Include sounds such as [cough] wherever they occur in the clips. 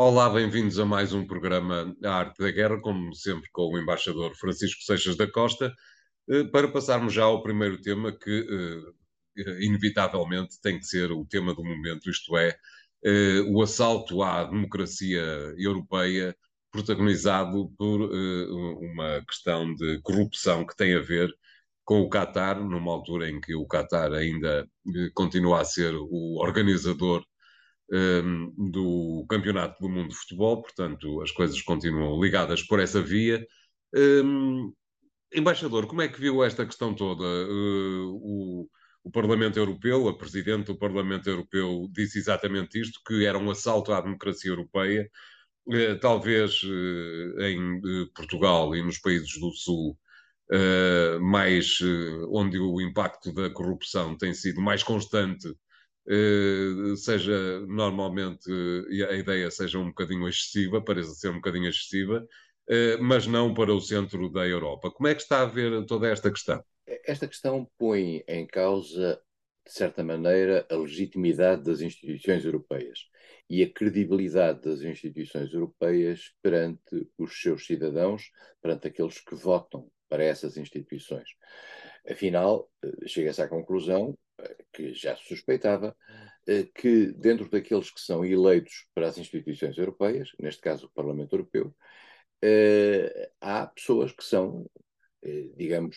Olá, bem-vindos a mais um programa A Arte da Guerra, como sempre com o embaixador Francisco Seixas da Costa, eh, para passarmos já ao primeiro tema que, eh, inevitavelmente, tem que ser o tema do momento, isto é, eh, o assalto à democracia europeia, protagonizado por uma questão de corrupção que tem a ver com o Qatar, numa altura em que o Qatar ainda continua a ser o organizador um, do Campeonato do Mundo de Futebol, portanto, as coisas continuam ligadas por essa via. Um, embaixador, como é que viu esta questão toda? Uh, o, o, Parlamento Europeu, a Presidente do Parlamento Europeu, disse exatamente isto: que era um assalto à democracia europeia. Uh, talvez uh, em Portugal e nos países do Sul. Mais onde o impacto da corrupção tem sido mais constante eh, seja normalmente a ideia seja um bocadinho excessiva, pareça ser um bocadinho excessiva, eh, mas não para o centro da Europa. Como é que está a ver toda esta questão? Esta questão põe em causa, de certa maneira, a legitimidade das instituições europeias e a credibilidade das instituições europeias perante os seus cidadãos, perante aqueles que votam para essas instituições. Afinal, eh, chega-se à conclusão que já se suspeitava, eh, que dentro daqueles que são eleitos para as instituições europeias, neste caso o Parlamento Europeu, eh, há pessoas que são, eh, digamos,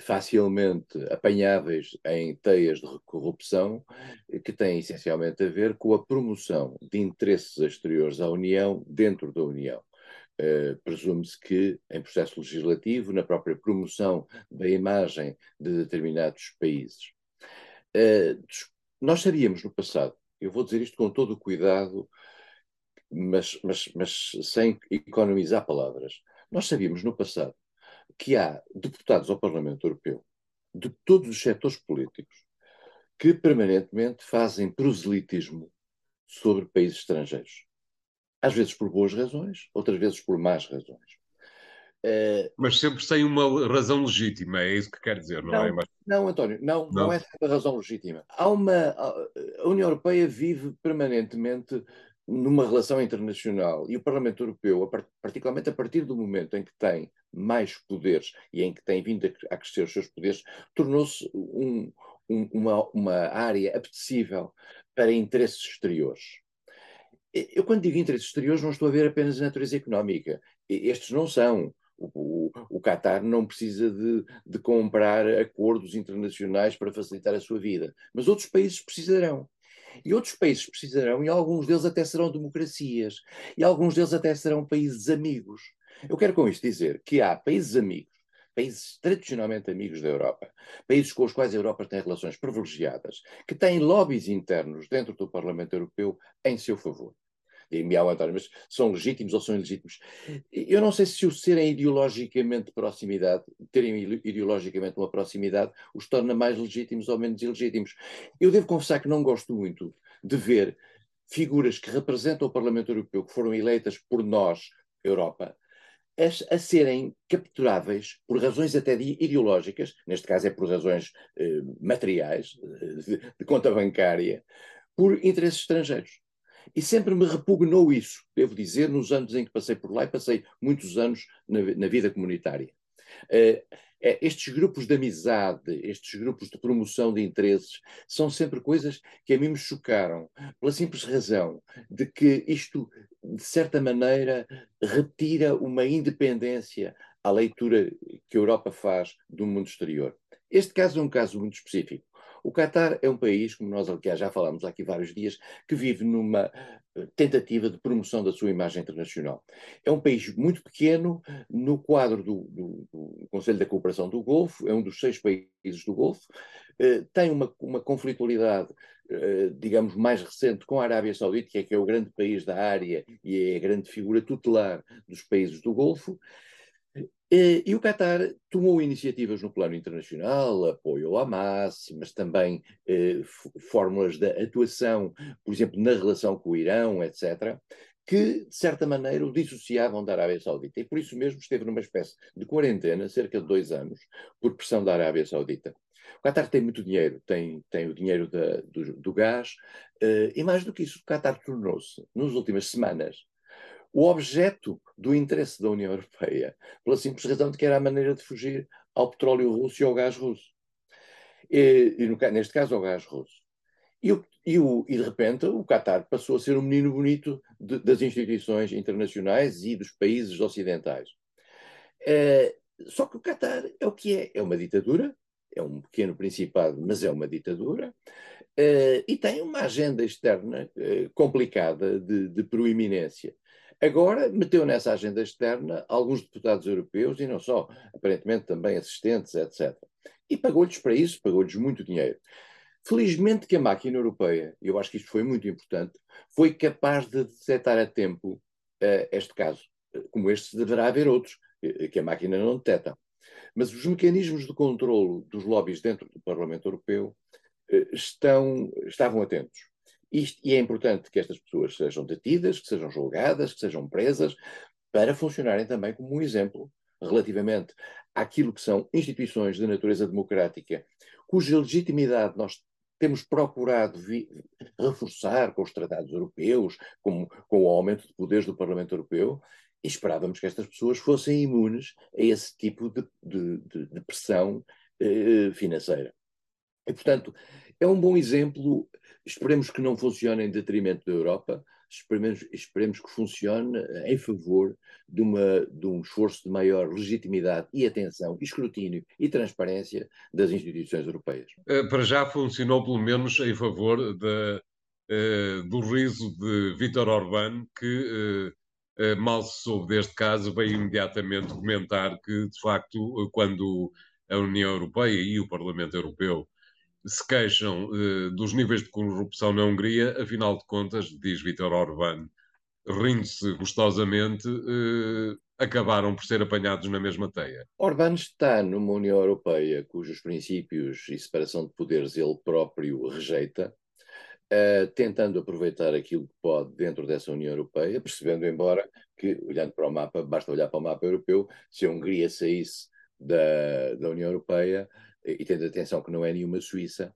facilmente apanháveis em teias de corrupção que têm essencialmente a ver com a promoção de interesses exteriores à União dentro da União. Uh, presume-se que, em processo legislativo, na própria promoção da imagem de determinados países. Uh, nós sabíamos no passado, eu vou dizer isto com todo o cuidado, mas, mas, mas sem economizar palavras, nós sabíamos no passado que há deputados ao Parlamento Europeu de todos os setores políticos que permanentemente fazem proselitismo sobre países estrangeiros às vezes por boas razões, outras vezes por más razões. Uh, Mas sempre sem uma razão legítima, é isso que quer dizer, não, é? não é? Não, António, não, não, não é sempre a razão legítima. Há uma, a União Europeia vive permanentemente numa relação internacional e o Parlamento Europeu, particularmente a partir do momento em que tem mais poderes e em que tem vindo a crescer os seus poderes, tornou-se um, um, uma, uma área apetecível para interesses exteriores. Eu, quando digo interesses exteriores, não estou a ver apenas a natureza económica. Estes não são. O, o, o Qatar não precisa de, de, comprar acordos internacionais para facilitar a sua vida, mas outros países precisarão. E outros países precisarão, e alguns deles até serão democracias, e alguns deles até serão países amigos. Eu quero com isto dizer que há países amigos, países tradicionalmente amigos da Europa, países com os quais a Europa tem relações privilegiadas, que têm lobbies internos dentro do Parlamento Europeu em seu favor e ao António, mas são legítimos ou são ilegítimos? Eu não sei se o serem ideologicamente proximidade, terem ideologicamente uma proximidade, os torna mais legítimos ou menos ilegítimos. Eu devo confessar que não gosto muito de ver figuras que representam o Parlamento Europeu, que foram eleitas por nós, Europa, a, serem capturáveis por razões até ideológicas, neste caso é por razões eh, materiais, eh, de, de, conta bancária, por interesses estrangeiros. E sempre me repugnou isso, devo dizer, nos anos em que passei por lá e passei muitos anos na, na vida comunitária. Uh, estes grupos de amizade, estes grupos de promoção de interesses, são sempre coisas que a mim me chocaram, pela simples razão de que isto, de certa maneira, retira uma independência à leitura que a Europa faz do mundo exterior. Este caso é um caso muito específico. O Qatar é um país, como nós aliás já falámos aqui vários dias, que vive numa tentativa de promoção da sua imagem internacional. É um país muito pequeno no quadro do, do, do Conselho da Cooperação do Golfo, é um dos seis países do Golfo, eh, tem uma, uma conflitualidade, eh, digamos, mais recente com a Arábia Saudita, que é, é o grande país da área e é a grande figura tutelar dos países do Golfo, e o Qatar tomou iniciativas no plano internacional, apoio ao Hamas, mas também eh, fórmulas de atuação, por exemplo, na relação com o Irão, etc., que, de certa maneira, o dissociavam da Arábia Saudita. E por isso mesmo esteve numa espécie de quarentena, cerca de dois anos, por pressão da Arábia Saudita. O Qatar tem muito dinheiro, tem, tem o dinheiro da, do, do, gás, uh, e mais do que isso, o Qatar tornou-se, nas últimas semanas, o objeto do interesse da União Europeia, pela simples razão de que era a maneira de fugir ao petróleo russo e ao gás russo. E, e no, neste caso, ao gás russo. E, o, e, o, e, de repente o Qatar passou a ser um menino bonito de, das instituições internacionais e dos países ocidentais. É, só que o Qatar é o que é. É uma ditadura, é um pequeno principado, mas é uma ditadura, é, e tem uma agenda externa é, complicada de, de proeminência. Agora meteu nessa agenda externa alguns deputados europeus e não só, aparentemente também assistentes, etc. E pagou-lhes para isso, pagou-lhes muito dinheiro. Felizmente que a máquina europeia, e eu acho que isto foi muito importante, foi capaz de detectar a tempo uh, este caso. Como este, deverá haver outros uh, que a máquina não detecta. Mas os mecanismos de controlo dos lobbies dentro do Parlamento Europeu uh, estão, estavam atentos. Isto, e é importante que estas pessoas sejam detidas, que sejam julgadas, que sejam presas, para funcionarem também como um exemplo relativamente àquilo que são instituições de natureza democrática, cuja legitimidade nós temos procurado reforçar com os tratados europeus, com, com o aumento de poderes do Parlamento Europeu, e esperávamos que estas pessoas fossem imunes a esse tipo de, de, de, de pressão eh, financeira. E, portanto, é um bom exemplo. Esperemos que não funcione em detrimento da Europa, esperemos, esperemos que funcione em favor de, uma, de um esforço de maior legitimidade e atenção, escrutínio e transparência das instituições europeias. Eh, para já funcionou pelo menos em favor de, uh, do riso de Vítor Orbán, que uh, mal se soube deste caso, veio imediatamente comentar que, de facto, quando a União Europeia e o Parlamento Europeu se queixam uh, dos níveis de corrupção na Hungria, afinal de contas, diz Vítor Orbán, rindo-se gostosamente, uh, acabaram por ser apanhados na mesma teia. Orbán está numa União Europeia cujos princípios e separação de poderes ele próprio rejeita, uh, tentando aproveitar aquilo que pode dentro dessa União Europeia, percebendo, embora que, olhando para o mapa, basta olhar para o mapa europeu, se a Hungria saísse da, da União Europeia, e tendo atenção que não é nenhuma Suíça,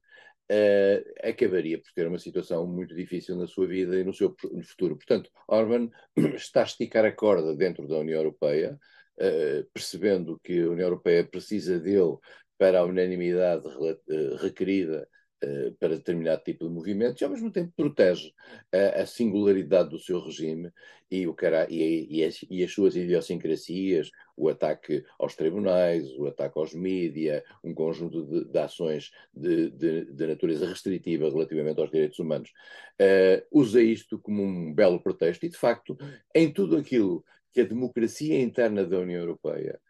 uh, acabaria por ter uma situação muito difícil na sua vida e no seu futuro. Portanto, Orban [clears throat] está a esticar a corda dentro da União Europeia, uh, percebendo que a União Europeia precisa dele para a unanimidade uh, requerida eh, para determinado tipo de movimentos e ao mesmo tempo protege a, a singularidade do seu regime e, o cara, e, e, as, e, as, suas idiosincrasias, o ataque aos tribunais, o ataque aos mídia, um conjunto de, de ações de, de, de, natureza restritiva relativamente aos direitos humanos. Uh, usa isto como um belo pretexto e, de facto, em tudo aquilo que a democracia interna da União Europeia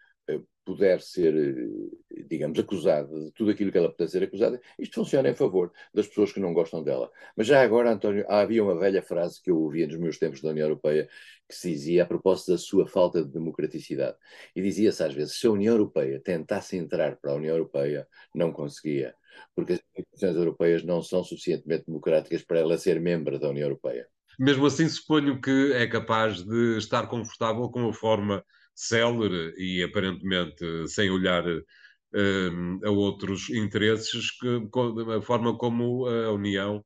puder ser, eh, digamos, acusada de tudo aquilo que ela puder ser acusada, isto funciona em favor das pessoas que não gostam dela. Mas já agora, António, havia uma velha frase que eu ouvia nos meus tempos da União Europeia que se dizia a propósito da sua falta de democraticidade. E dizia-se às vezes, se a União Europeia tentasse entrar para a União Europeia, não conseguia, porque as instituições europeias não são suficientemente democráticas para ela ser membro da União Europeia. Mesmo assim, suponho que é capaz de estar confortável com a forma célere e aparentemente sem olhar uh, a outros interesses, que, a forma como a União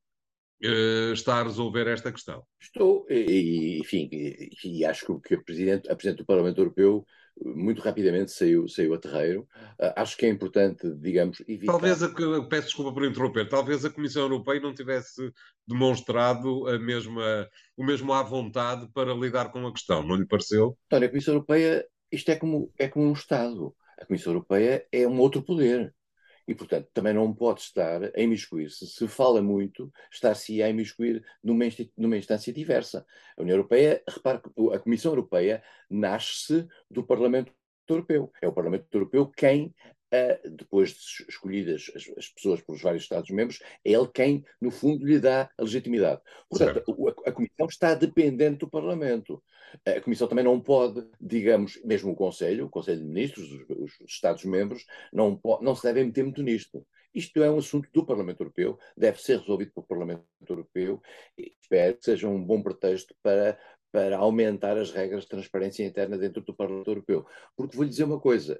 uh, está a resolver esta questão. Estou, e, enfim, e, e acho que o Presidente, a Presidente do Parlamento Europeu muito rapidamente saiu, saiu a terreiro. Uh, acho que é importante, digamos, evitar... Talvez, a, peço desculpa por interromper, talvez a Comissão Europeia não tivesse demonstrado a mesma, o mesmo à vontade para lidar com a questão, não lhe pareceu? António, a Comissão Europeia, isto é como, é como um Estado. A Comissão Europeia é um outro poder. E, portanto, também não pode estar a imiscuir-se. Se fala muito, estar-se a imiscuir numa, numa instância diversa. A União Europeia, repare que a Comissão Europeia nasce do Parlamento Europeu. É o Parlamento Europeu quem Uh, depois de escolhidas as, as, pessoas pelos vários Estados-membros, é ele quem, no fundo, lhe dá a legitimidade. Portanto, a, a, Comissão está dependente do Parlamento. A Comissão também não pode, digamos, mesmo o Conselho, o Conselho de Ministros, os, os Estados-membros, não, não se devem meter muito nisto. Isto é um assunto do Parlamento Europeu, deve ser resolvido pelo Parlamento Europeu e espero que seja um bom pretexto para para aumentar as regras de transparência interna dentro do Parlamento Europeu. Porque vou lhe dizer uma coisa: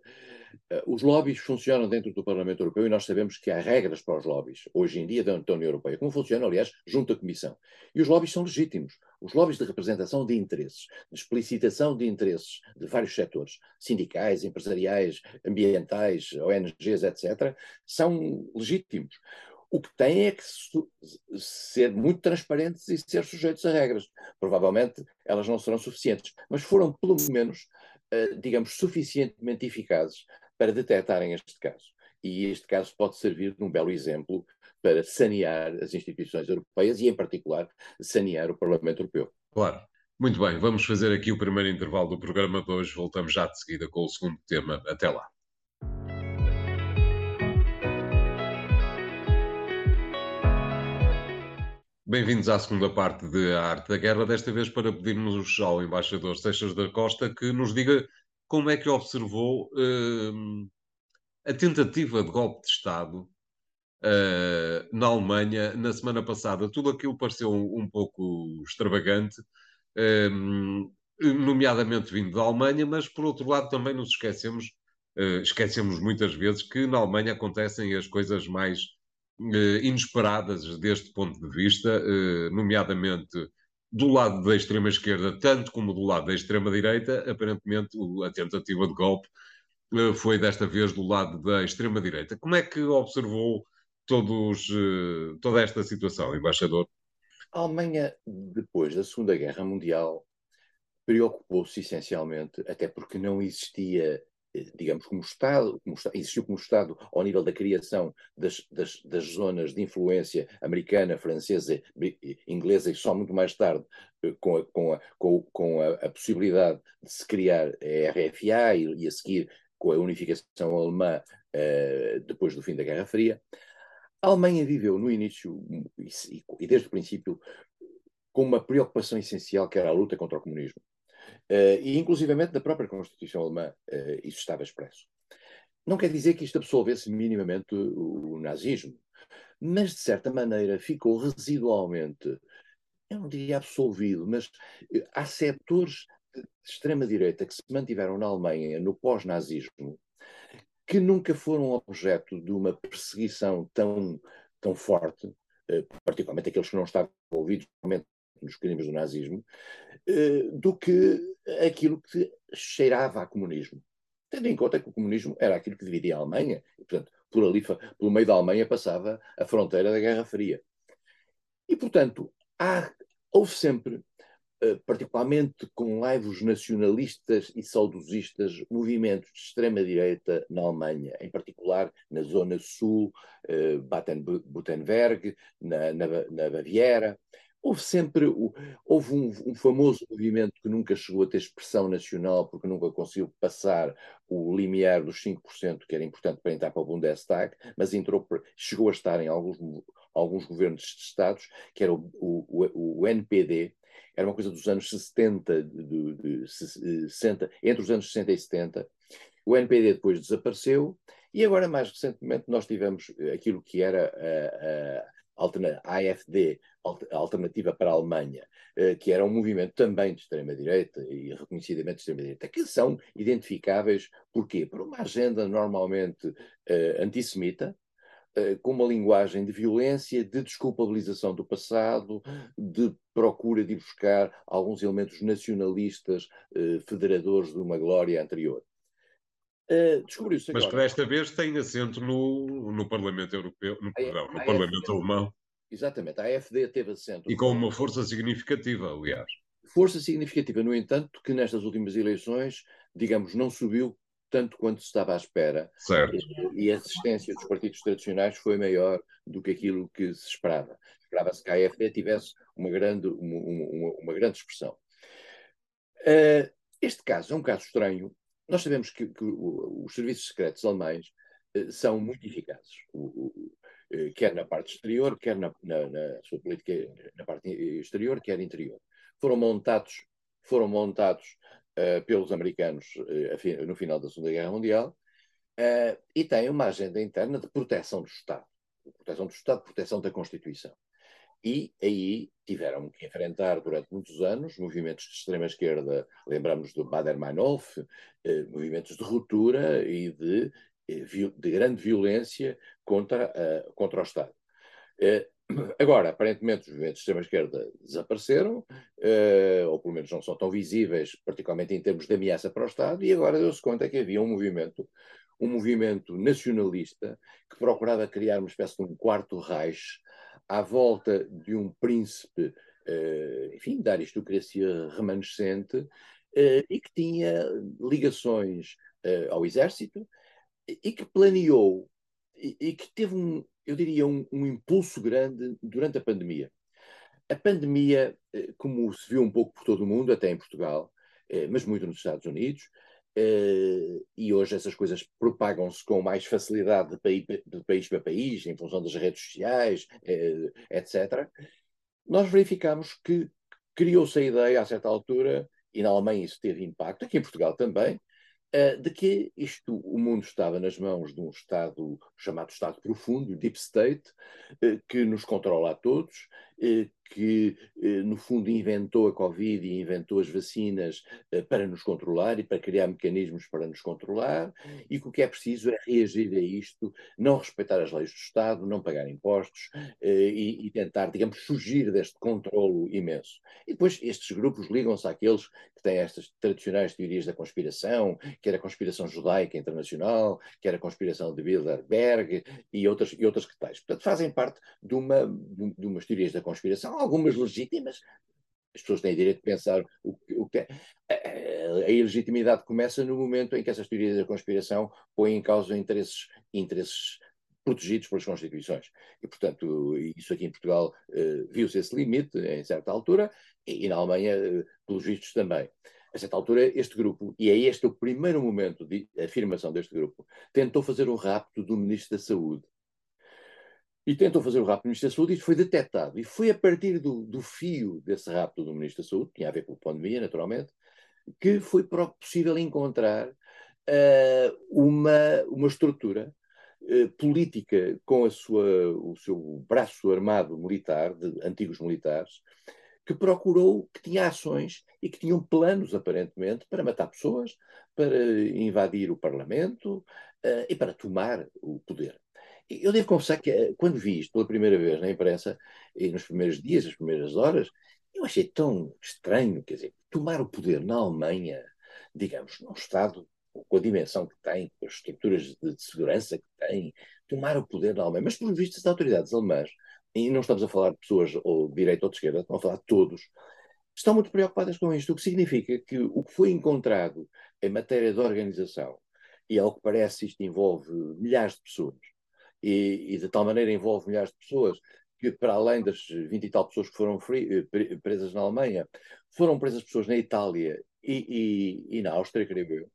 eh, os lobbies funcionam dentro do Parlamento Europeu e nós sabemos que há regras para os lobbies, hoje em dia, da União Europeia, como funciona, aliás, junto à Comissão. E os lobbies são legítimos. Os lobbies de representação de interesses, de explicitação de interesses de vários setores, sindicais, empresariais, ambientais, ONGs, etc., são legítimos. O que têm é que ser muito transparentes e ser sujeitos a regras. Provavelmente elas não serão suficientes, mas foram, pelo menos, uh, digamos, suficientemente eficazes para detectarem este caso. E este caso pode servir de um belo exemplo para sanear as instituições europeias e, em particular, sanear o Parlamento Europeu. Claro. Muito bem, vamos fazer aqui o primeiro intervalo do programa de hoje. Voltamos já de seguida com o segundo tema. Até lá. Bem-vindos à segunda parte de A Arte da Guerra, desta vez para pedirmos ao embaixador Seixas da Costa que nos diga como é que observou uh, a tentativa de golpe de Estado uh, na Alemanha na semana passada. Tudo aquilo pareceu um, um pouco extravagante, uh, nomeadamente vindo da Alemanha, mas por outro lado também nos esquecemos, esquecemos muitas vezes que na Alemanha acontecem as coisas mais inesperadas deste ponto de vista, eh, nomeadamente do lado da extrema-esquerda, tanto como do lado da extrema-direita. Aparentemente, a tentativa de golpe eh, foi desta vez do lado da extrema-direita. Como é que observou todos, toda esta situação, embaixador? A Alemanha, depois da Segunda Guerra Mundial, preocupou-se essencialmente, até porque não existia eh, digamos, como Estado, como existiu como Estado ao nível da criação das, das, das, zonas de influência americana, francesa, inglesa e só muito mais tarde eh, com a, com a, com a, a possibilidade de se criar a RFA e, e, a seguir com a unificação alemã uh, depois do fim da Guerra Fria. A Alemanha viveu no início e, e desde o princípio com uma preocupação essencial que era a luta contra o comunismo. Uh, e inclusivamente na própria Constituição Alemã uh, isso estava expresso. Não quer dizer que isto absolvesse minimamente o, o nazismo, mas de certa maneira ficou residualmente, eu não diria absolvido, mas uh, há setores de extrema-direita que se mantiveram na Alemanha no pós-nazismo que nunca foram objeto de uma perseguição tão, tão forte, particularmente aqueles que não estavam envolvidos nos crimes do nazismo, do que aquilo que cheirava a comunismo. Tendo em conta que o comunismo era aquilo que dividia a Alemanha, e, portanto, por ali, pelo meio da Alemanha, passava a fronteira da Guerra Fria. E, portanto, há, houve sempre, eh, particularmente com laivos nacionalistas e saudosistas, movimentos de extrema-direita na Alemanha, em particular na zona sul, eh, Baden-Württemberg, na, na, na Baviera, Houve sempre houve um, um, famoso movimento que nunca chegou a ter expressão nacional, porque nunca conseguiu passar o limiar dos 5%, que era importante para entrar para o Bundestag, mas entrou, chegou a estar em alguns, alguns governos de Estados, que era o, o, o NPD, era uma coisa dos anos 70, de, de, de 60, entre os anos 60 e 70. O NPD depois desapareceu, e agora, mais recentemente, nós tivemos aquilo que era a, a AFD, Alternativa para a Alemanha, eh, que era um movimento também de extrema-direita e reconhecidamente de extrema-direita, que são identificáveis por quê? Por uma agenda normalmente uh, antissemita, uh, com uma linguagem de violência, de desculpabilização do passado, de procura de buscar alguns elementos nacionalistas uh, federadores de uma glória anterior. Uh, Descobriu-se Mas que desta vez tem assento no, no Parlamento Europeu, no, a, no Parlamento Alemão. Exatamente, a AFD teve assento. E com uma força significativa, aliás. Força significativa, no entanto, que nestas últimas eleições, digamos, não subiu tanto quanto se estava à espera. Certo. E, e a assistência dos partidos tradicionais foi maior do que aquilo que se esperava. Esperava-se que a AFD tivesse uma grande, uma, uma, uma grande expressão. Uh, este caso é um caso estranho, nós sabemos que, que os serviços secretos alemães uh, são muito eficazes, o, o, uh, quer na parte exterior, quer na, na, na, sua política na parte exterior, quer interior. Foram montados, foram montados uh, pelos americanos no final da Segunda Guerra Mundial e têm uma agenda interna de proteção do Estado, proteção do Estado, proteção da Constituição. E aí tiveram que enfrentar durante muitos anos movimentos de extrema-esquerda, lembramos do Bader-Meinhof, eh, movimentos de ruptura e de, eh, de grande violência contra, uh, contra o Estado. Uh, [clears throat] agora, aparentemente, os movimentos de extrema-esquerda desapareceram, uh, ou pelo menos não são tão visíveis, particularmente em termos de ameaça para o Estado, e agora deu-se conta que havia um movimento um movimento nacionalista que procurava criar uma espécie de um quarto Reich à volta de um príncipe, uh, enfim, da aristocracia remanescente, uh, e que tinha ligações uh, ao exército e que planeou e, e que teve um, eu diria, um, um, impulso grande durante a pandemia. A pandemia, como se viu um pouco por todo o mundo, até em Portugal, mas muito nos Estados Unidos, Uh, e hoje essas coisas propagam-se com mais facilidade de país, de país, para país, em função das redes sociais, uh, eh, etc. Nós verificamos que criou-se a ideia, a certa altura, e na Alemanha isso teve impacto, aqui em Portugal também, uh, de que isto, o mundo estava nas mãos de um Estado chamado Estado Profundo, Deep State, que nos controla a todos que, eh, no fundo, inventou a Covid e inventou as vacinas eh, para nos controlar e para criar mecanismos para nos controlar, e que o que é preciso é reagir a isto, não respeitar as leis do Estado, não pagar impostos eh, e, e tentar, digamos, fugir deste controlo imenso. E depois estes grupos ligam-se àqueles que têm estas tradicionais teorias da conspiração, que era a conspiração judaica internacional, que era a conspiração de Bilderberg e outras, e outras que tais. Portanto, fazem parte de, uma, de umas teorias da conspiração algumas legítimas. As pessoas têm direito de pensar o, o que. A ilegitimidade começa no momento em que essas teorias da conspiração põem em causa interesses, interesses protegidos pelas Constituições. E, portanto, isso aqui em Portugal uh, viu-se esse limite em certa altura, e, na Alemanha, uh, pelos vistos, também. A certa altura, este grupo, e é este o primeiro momento de afirmação deste grupo, tentou fazer o rapto do Ministro da Saúde e tentou fazer o rapto do Ministro da Saúde e foi detectado. E foi a partir do, do fio desse rapto do Ministro da Saúde, tinha a ver com a pandemia, naturalmente, que foi possível encontrar uh, uma, uma estrutura uh, política com a sua, o seu braço armado militar, de antigos militares, que procurou, que tinha ações e que tinham planos, aparentemente, para matar pessoas, para invadir o Parlamento uh, e para tomar o poder. Eu devo confessar que eh, quando vi isto pela primeira vez na imprensa, e nos primeiros dias, as primeiras horas, eu achei tão estranho, quer dizer, tomar o poder na Alemanha, digamos, num Estado com a dimensão que tem, com as estruturas de, de segurança que tem, tomar o poder na Alemanha. Mas, por visto, as autoridades alemãs, e não estamos a falar de pessoas ou de direita ou de esquerda, estamos a falar de todos, estão muito preocupadas com isto, o que significa que o que foi encontrado em matéria de organização, e ao que parece isto envolve milhares de pessoas, e, e, de tal maneira envolve milhares de pessoas que, para além das 20 e tal pessoas que foram free, eh, presas na Alemanha, foram presas pessoas na Itália e, e, e na Áustria, creio eu.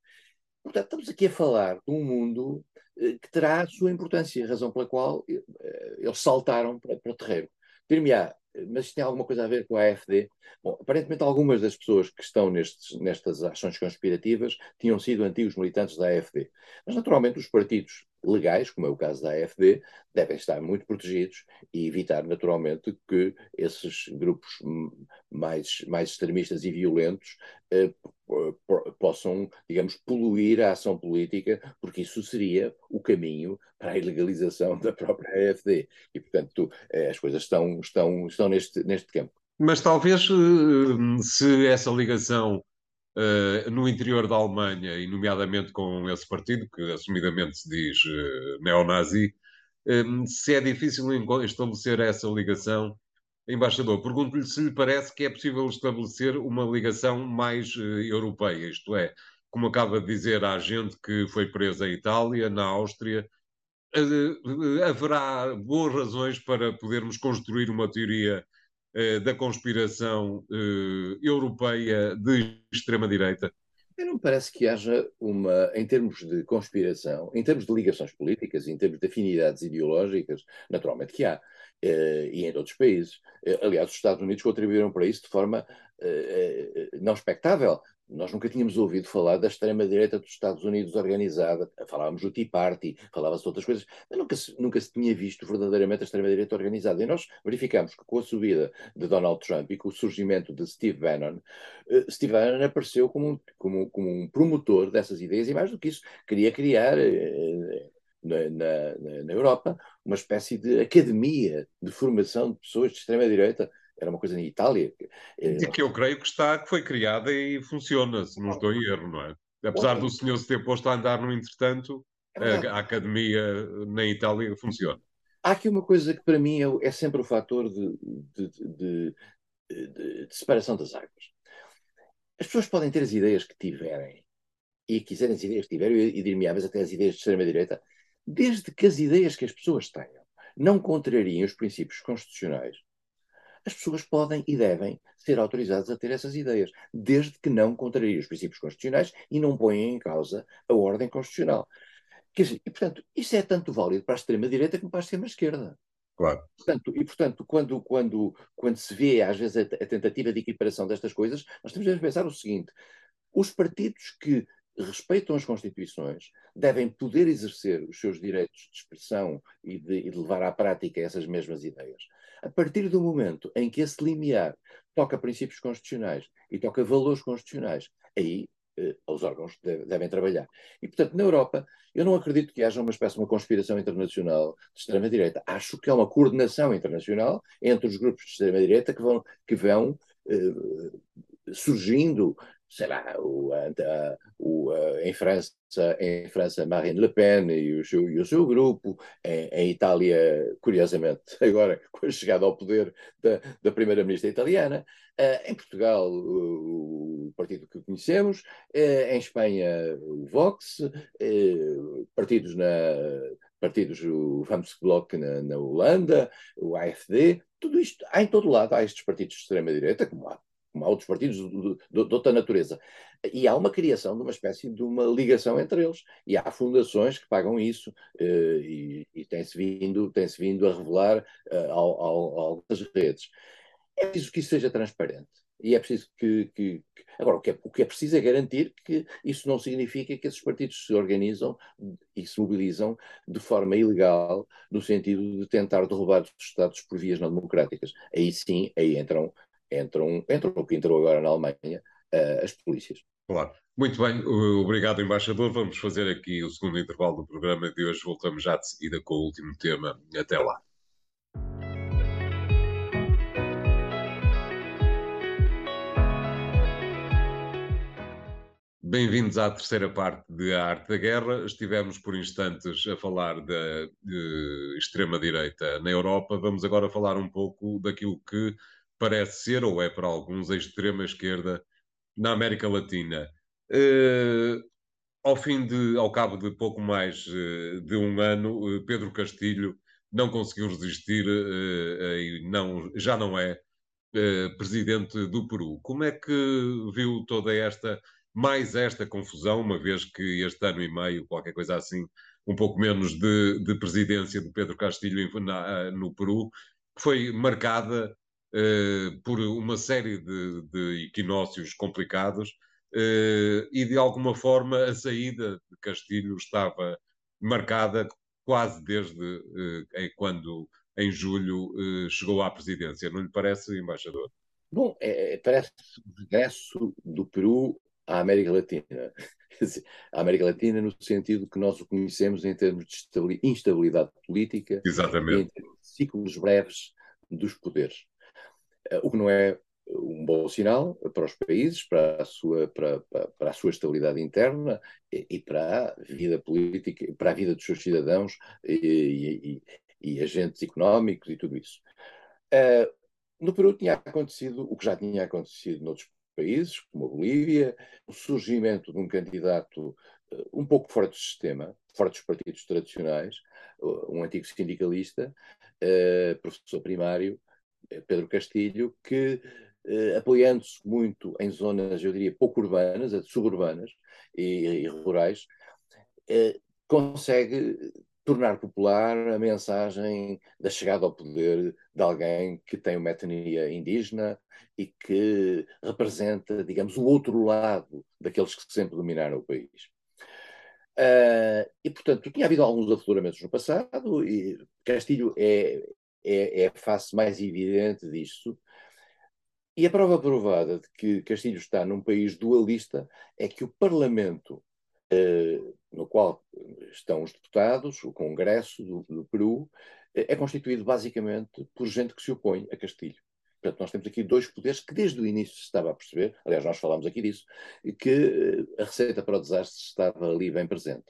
Portanto, estamos aqui a falar de um mundo eh, que terá a sua importância, razão pela qual eh, eles saltaram para, para o terreno. Dir-me-á, mas isto tem alguma coisa a ver com a AFD? Bom, aparentemente algumas das pessoas que estão nestes, nestas ações conspirativas tinham sido antigos militantes da AFD. Mas, naturalmente, os partidos legais, como é o caso da AFD, devem estar muito protegidos e evitar naturalmente que esses grupos mais, mais extremistas e violentos eh, possam, digamos, poluir a ação política, porque isso seria o caminho para a ilegalização [laughs] da própria AFD. E, portanto, eh, as coisas estão, estão, estão neste, neste campo. Mas talvez eh, se essa ligação uh, no interior da Alemanha, e nomeadamente com esse partido, que assumidamente se diz uh, neonazi, um, se é difícil estabelecer essa ligação. Embaixador, pergunto-lhe se lhe parece que é possível estabelecer uma ligação mais uh, europeia, isto é, como acaba de dizer a gente que foi presa em Itália, na Áustria, haverá boas razões para podermos construir uma teoria eh, da conspiração eh, europeia de extrema-direita? Não me parece que haja uma, em termos de conspiração, em termos de ligações políticas, em termos de afinidades ideológicas, naturalmente que há, eh, e em outros países. aliás, os Estados Unidos contribuíram para isso de forma não expectável. Nós nunca tínhamos ouvido falar da extrema-direita dos Estados Unidos organizada. Falávamos do Tea Party, falava-se de outras coisas, mas nunca se, nunca se tinha visto verdadeiramente a extrema-direita organizada. E nós verificamos que com a subida de Donald Trump e com o surgimento de Steve Bannon, uh, Steve Bannon apareceu como um, como, como um promotor dessas ideias e, mais do que isso, queria criar. Uh, na, na, na, Europa, uma espécie de academia de formação de pessoas de extrema-direita era uma coisa em Itália. E que eu creio que está, que foi criada e funciona, se não estou em erro, não é? Apesar do senhor se ter posto a andar no entretanto, é a, a academia na Itália funciona. Há aqui uma coisa que para mim é, é sempre o fator de, de, de, de, separação das águas. As pessoas podem ter as ideias que tiverem e quiserem as ideias que tiverem e dir-me, ah, até as ideias de extrema-direita, desde que as ideias que as pessoas tenham não contrariem os princípios constitucionais, as pessoas podem e devem ser autorizadas a ter essas ideias, desde que não contrariem os princípios constitucionais e não ponham em causa a ordem constitucional. Quer dizer, e, portanto, isso é tanto válido para a extrema-direita como para a extrema-esquerda. Claro. Portanto, e, portanto, quando, quando, quando se vê, às vezes, a, a tentativa de equiparação destas coisas, nós temos de pensar o seguinte: os partidos que respeitam as Constituições devem poder exercer os seus direitos de expressão e de, e de levar à prática essas mesmas ideias. A partir do momento em que esse limiar toca princípios constitucionais e toca valores constitucionais, aí eh, os órgãos devem trabalhar. E, portanto, na Europa, eu não acredito que haja uma espécie de uma conspiração internacional de extrema-direita. Acho que é uma coordenação internacional entre os grupos de extrema-direita que vão, que vão eh, surgindo sei lá, o, a, o, a, em, França, em França, Marine Le Pen e o seu, e o seu grupo, em, em, Itália, curiosamente, [laughs] agora com a chegada ao poder da, da primeira-ministra italiana, uh, em Portugal, o, partido que conhecemos, uh, em Espanha, o Vox, uh, partidos na partidos, o Vamos Bloc na, na Holanda, o AFD, tudo isto, há em todo lado, há estes partidos de extrema-direita, como há como há outros partidos de, de, de, outra natureza. E há uma criação de uma espécie de uma ligação entre eles. E há fundações que pagam isso eh, e, e tem-se vindo, tem vindo a revelar ao das redes. É preciso que isso seja transparente. E é preciso que. que, que... Agora, o que, é, o que é preciso é garantir que isso não significa que esses partidos se organizam e se mobilizam de forma ilegal, no sentido de tentar derrubar os Estados por vias não democráticas. Aí sim, aí entram entram, entram o que entrou agora na Alemanha, uh, as polícias. Claro. Muito bem, obrigado, embaixador. Vamos fazer aqui o segundo intervalo do programa de hoje. Voltamos já de seguida com o último tema. Até lá. Bem-vindos à terceira parte de A Arte da Guerra. Estivemos por instantes a falar da extrema-direita na Europa. Vamos agora falar um pouco daquilo que parece ser, ou é para alguns, a extrema-esquerda na América Latina. Uh, ao fim de, ao cabo de pouco mais uh, de um ano, uh, Pedro Castilho não conseguiu resistir e não, já não é presidente do Peru. Como é que viu toda esta, mais esta confusão, uma vez que este ano e meio, qualquer coisa assim, um pouco menos de, de presidência de Pedro Castilho na, no Peru, foi marcada uh, por uma série de, de equinócios complicados uh, e, de alguma forma, a saída de Castilho estava marcada quase desde uh, quando, em julho, chegou à presidência. Não lhe parece, embaixador? Bom, é, é parece o regresso do Peru à América Latina. a América Latina no sentido que nós o conhecemos em termos de instabilidade política Exatamente. e em termos de ciclos breves dos poderes. Eh, o que não é um bom sinal para os países, para a sua, para, para, para a sua estabilidade interna e, e, para a vida política, para a vida dos seus cidadãos e, e, e agentes económicos e tudo isso. Uh, no Peru tinha acontecido o que já tinha acontecido noutros países, como a Bolívia, o surgimento de um candidato uh, um pouco fora do sistema, fora dos partidos tradicionais, uh, um antigo sindicalista, professor primário, Pedro Castilho, que, eh, apoiando-se muito em zonas, eu diria, pouco urbanas, suburbanas e, e rurais, eh, consegue tornar popular a mensagem da chegada ao poder de alguém que tem uma etnia indígena e que representa, digamos, o outro lado daqueles que sempre dominaram o país. Uh, e, portanto, tinha havido alguns afloramentos no passado, e Castilho é, é, é a face mais evidente disso. E a prova provada de que Castilho está num país dualista é que o Parlamento, uh, no qual estão os deputados, o Congresso do, do Peru, é constituído basicamente por gente que se opõe a Castilho. Portanto, nós temos aqui dois poderes que desde o início se estava a perceber, aliás, nós falámos aqui disso, que eh, a receita para o desastre estava ali bem presente.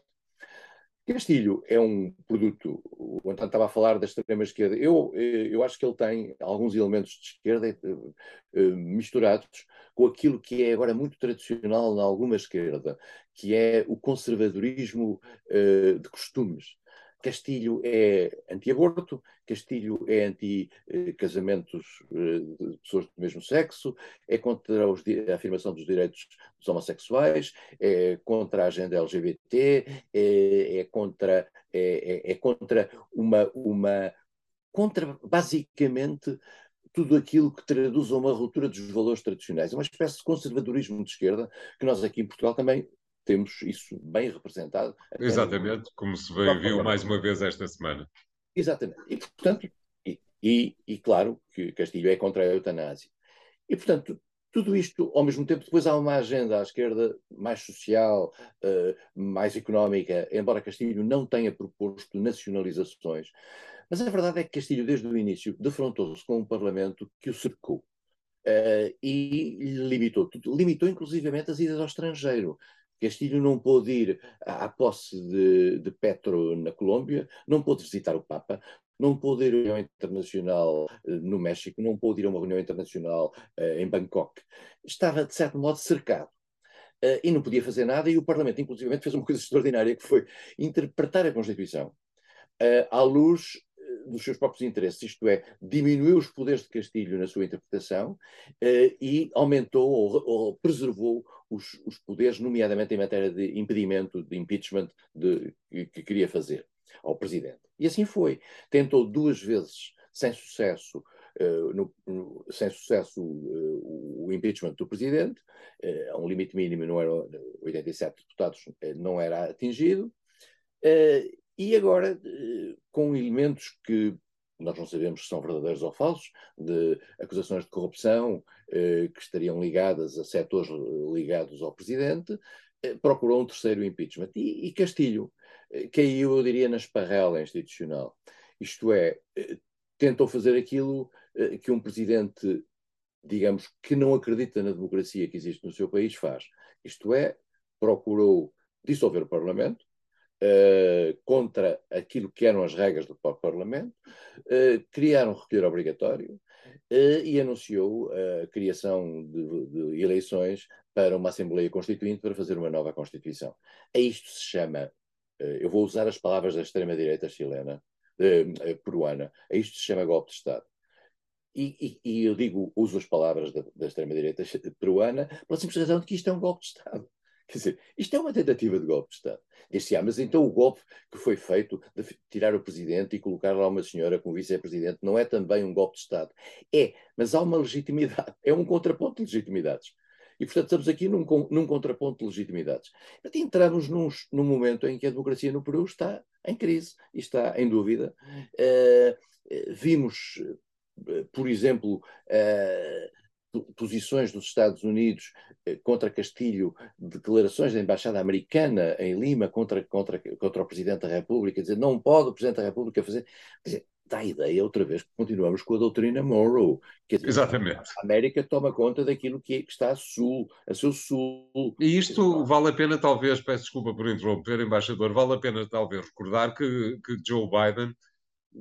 Castilho é um produto, o António estava a falar da extrema-esquerda, eu, eh, eu acho que ele tem alguns elementos de esquerda eh, misturados com aquilo que é agora muito tradicional na alguma esquerda, que é o conservadorismo de costumes. Castilho é anti-aborto, Castilho é anti-casamentos eh, de pessoas do mesmo sexo, é contra os, a afirmação dos direitos dos homossexuais, é contra a agenda LGBT, é, é contra, é, é, é contra uma, uma contra basicamente tudo aquilo que traduz uma ruptura dos valores tradicionais. É uma espécie de conservadorismo de esquerda que nós aqui em Portugal também temos isso bem representado. Exatamente, como se viu mais uma vez esta semana. Exatamente. E, portanto, e, e, e, claro que Castilho é contra a eutanásia. E, portanto, tudo isto, ao mesmo tempo, depois há uma agenda à esquerda mais social, uh, mais económica, embora Castilho não tenha proposto nacionalizações. Mas a verdade é que Castilho, desde o início, defrontou-se com um Parlamento que o cercou. Uh, e limitou tudo, limitou inclusivamente as idas ao estrangeiro. Castilho não pôde ir à, posse de, de, Petro na Colômbia, não pôde visitar o Papa, não pôde ir a uma reunião internacional uh, no México, não pôde ir a uma reunião internacional uh, em Bangkok. Estava, de certo modo, cercado. Uh, e não podia fazer nada, e o Parlamento, inclusive, fez uma coisa [laughs] extraordinária, que foi interpretar a Constituição à luz dos seus próprios interesses, isto é, diminuiu os poderes de Castilho na sua interpretação e aumentou ou, ou preservou os, os, poderes, nomeadamente em matéria de impedimento, de impeachment de, que, que queria fazer ao presidente. E assim foi. Tentou duas vezes, sem sucesso, Uh, no, no, sem sucesso uh, o impeachment do presidente, uh, a um limite mínimo, não era 87 deputados, não era atingido, e agora com elementos que nós não sabemos se são verdadeiros ou falsos, de acusações de corrupção eh, que estariam ligadas a setores ligados ao presidente, eh, procurou um terceiro impeachment. E, Castilho eh, caiu, eu diria, na esparrela institucional. Isto é, eh, tentou fazer aquilo eh, que um presidente, digamos, que não acredita na democracia que existe no seu país faz. Isto é, procurou dissolver o Parlamento, Uh, contra aquilo que eram as regras do próprio Parlamento, uh, criaram um recolher obrigatório uh, e anunciou a criação de, de, eleições para uma Assembleia Constituinte para fazer uma nova Constituição. A isto se chama, eu vou usar as palavras da extrema-direita chilena, peruana, a isto se chama golpe de Estado. E, e, e eu digo, uso as palavras da, da extrema-direita peruana pela simples razão de que isto é um golpe de Estado. Quer dizer, isto é uma tentativa de golpe de Estado. Este ano, mas então o golpe que foi feito de tirar o presidente e colocar lá uma senhora como vice-presidente não é também um golpe de Estado? É, mas há uma legitimidade, é um contraponto de legitimidades. E, portanto, estamos aqui num, num contraponto de legitimidades. Portanto, entramos num, num, momento em que a democracia no Peru está em crise e está em dúvida. Uh, vimos, uh, por exemplo, uh, posições dos Estados Unidos eh, contra Castilho, declarações da Embaixada Americana em Lima contra, contra, contra o Presidente da República, dizer não pode o Presidente da República fazer. Quer dizer, dá a ideia outra vez que continuamos com a doutrina Monroe. Quer dizer, Exatamente. A América toma conta daquilo que, é, que está a sul, a seu sul. E isto vale a pena, talvez, peço desculpa por interromper, embaixador, vale a pena talvez recordar que, que Joe Biden.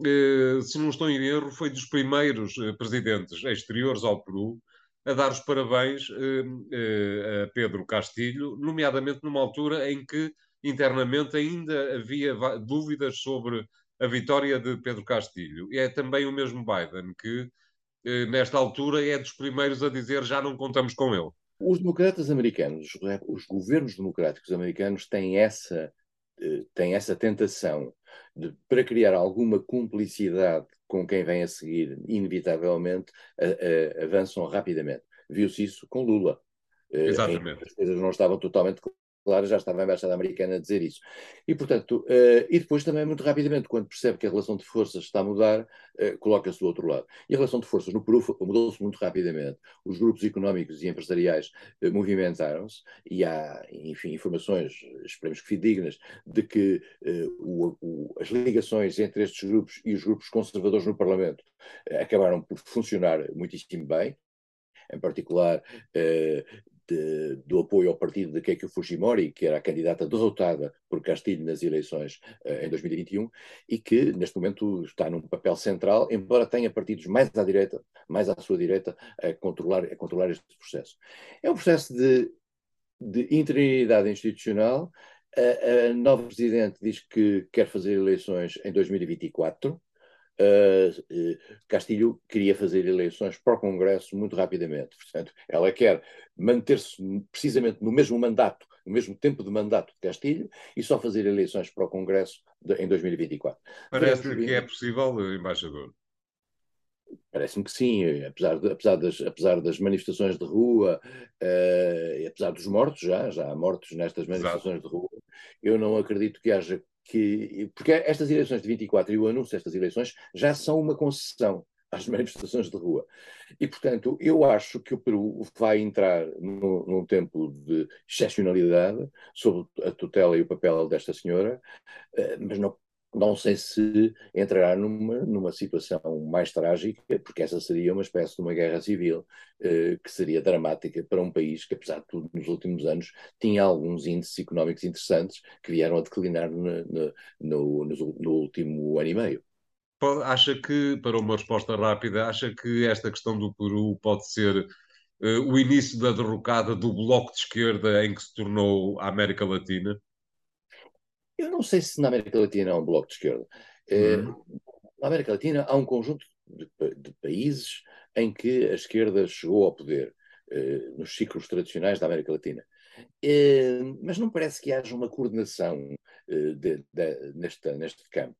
Eh, se não estou em erro, foi dos primeiros eh, presidentes exteriores ao Peru a dar os parabéns eh, eh, a Pedro Castilho, nomeadamente numa altura em que internamente ainda havia dúvidas sobre a vitória de Pedro Castilho. E é também o mesmo Biden que, eh, nesta altura, é dos primeiros a dizer já não contamos com ele. Os democratas americanos, os governos democráticos americanos têm essa, têm essa tentação de, para criar alguma cumplicidade com quem vem a seguir, inevitavelmente, a, a, avançam rapidamente. Viu-se isso com Lula. Exatamente. As coisas não estavam totalmente claro, já estava a Embaixada Americana a dizer isso. E, portanto, uh, e depois também, muito rapidamente, quando percebe que a relação de forças está a mudar, uh, coloca-se do outro lado. E a relação de forças no Peru mudou-se muito rapidamente. Os grupos económicos e empresariais uh, movimentaram-se e há, enfim, informações, esperemos que fidedignas, de que o, o, as ligações entre estes grupos e os grupos conservadores no Parlamento acabaram por funcionar muitíssimo bem em particular de, do apoio ao partido de Keiko Fujimori, que era a candidata derrotada por Castilho nas eleições uh, em 2021, e que neste momento está num papel central, embora tenha partidos mais à direita, mais à sua direita, a controlar, a controlar este processo. É um processo de, de interinidade institucional. A, a nova presidente diz que quer fazer eleições em 2024 uh, Castilho queria fazer eleições para o Congresso muito rapidamente. Portanto, ela quer manter-se precisamente no mesmo mandato, no mesmo tempo de mandato de Castilho, e só fazer eleições para o Congresso de, em 2024. Parece que é possível, embaixador. Parece-me que sim, apesar, de, apesar, das, apesar das manifestações de rua, uh, apesar dos mortos, já, já há mortos nestas manifestações Exato. de rua, eu não acredito que haja que. Porque estas eleições de 24 e o anúncio destas eleições já são uma concessão às [laughs] manifestações de rua. E, portanto, eu acho que o Peru vai entrar no, num tempo de excepcionalidade sob a tutela e o papel desta senhora, uh, mas não não sei se entrará numa, numa situação mais trágica, porque essa seria uma espécie de uma guerra civil eh, que seria dramática para um país que, apesar de tudo, nos últimos anos tinha alguns índices económicos interessantes que vieram a declinar no, no, no, no último ano e meio. Acha que, para uma resposta rápida, acha que esta questão do Peru pode ser uh, o início da derrocada do bloco de esquerda em que se tornou a América Latina? Eu não sei se na América Latina há um bloco de esquerda. Uhum. Na América Latina há um conjunto de, de, países em que a esquerda chegou ao poder, eh, nos ciclos tradicionais da América Latina. Eh, mas não parece que haja uma coordenação eh, de, de, neste, neste campo.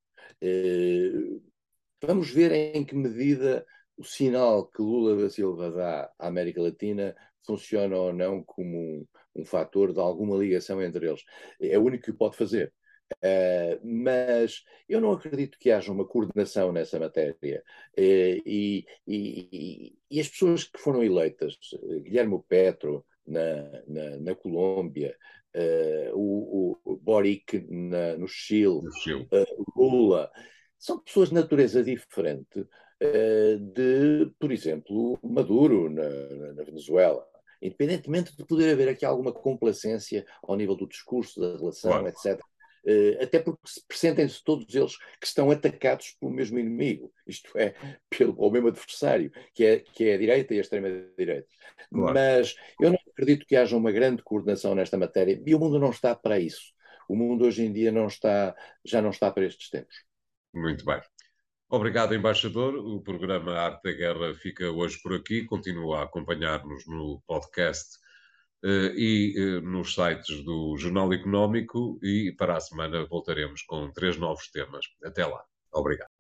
Vamos ver em que medida o sinal que Lula da Silva dá à América Latina funciona ou não como um, um fator de alguma ligação entre eles. É o único que pode fazer. Uh, mas eu não acredito que haja uma coordenação nessa matéria. Uh, e, e, e, as pessoas que foram eleitas, Guilherme Petro na, na, na Colômbia, uh, o, o, Boric na, no Chile, no Chile. Lula, são pessoas de natureza diferente de, por exemplo, Maduro na, na Venezuela independentemente de poder haver aqui alguma complacência ao nível do discurso, da relação, claro. etc. Uh, até porque pressentem-se todos eles que estão atacados pelo mesmo inimigo, isto é, pelo o mesmo adversário, que é, que é a direita e a extrema-direita. Claro. Mas eu não acredito que haja uma grande coordenação nesta matéria e o mundo não está para isso. O mundo hoje em dia não está, já não está para estes tempos. Muito bem. Obrigado, embaixador. O programa Arte da Guerra fica hoje por aqui. Continua a acompanhar-nos no podcast e uh, nos sites do Jornal Económico e para a semana voltaremos com três novos temas. Até lá. Obrigado.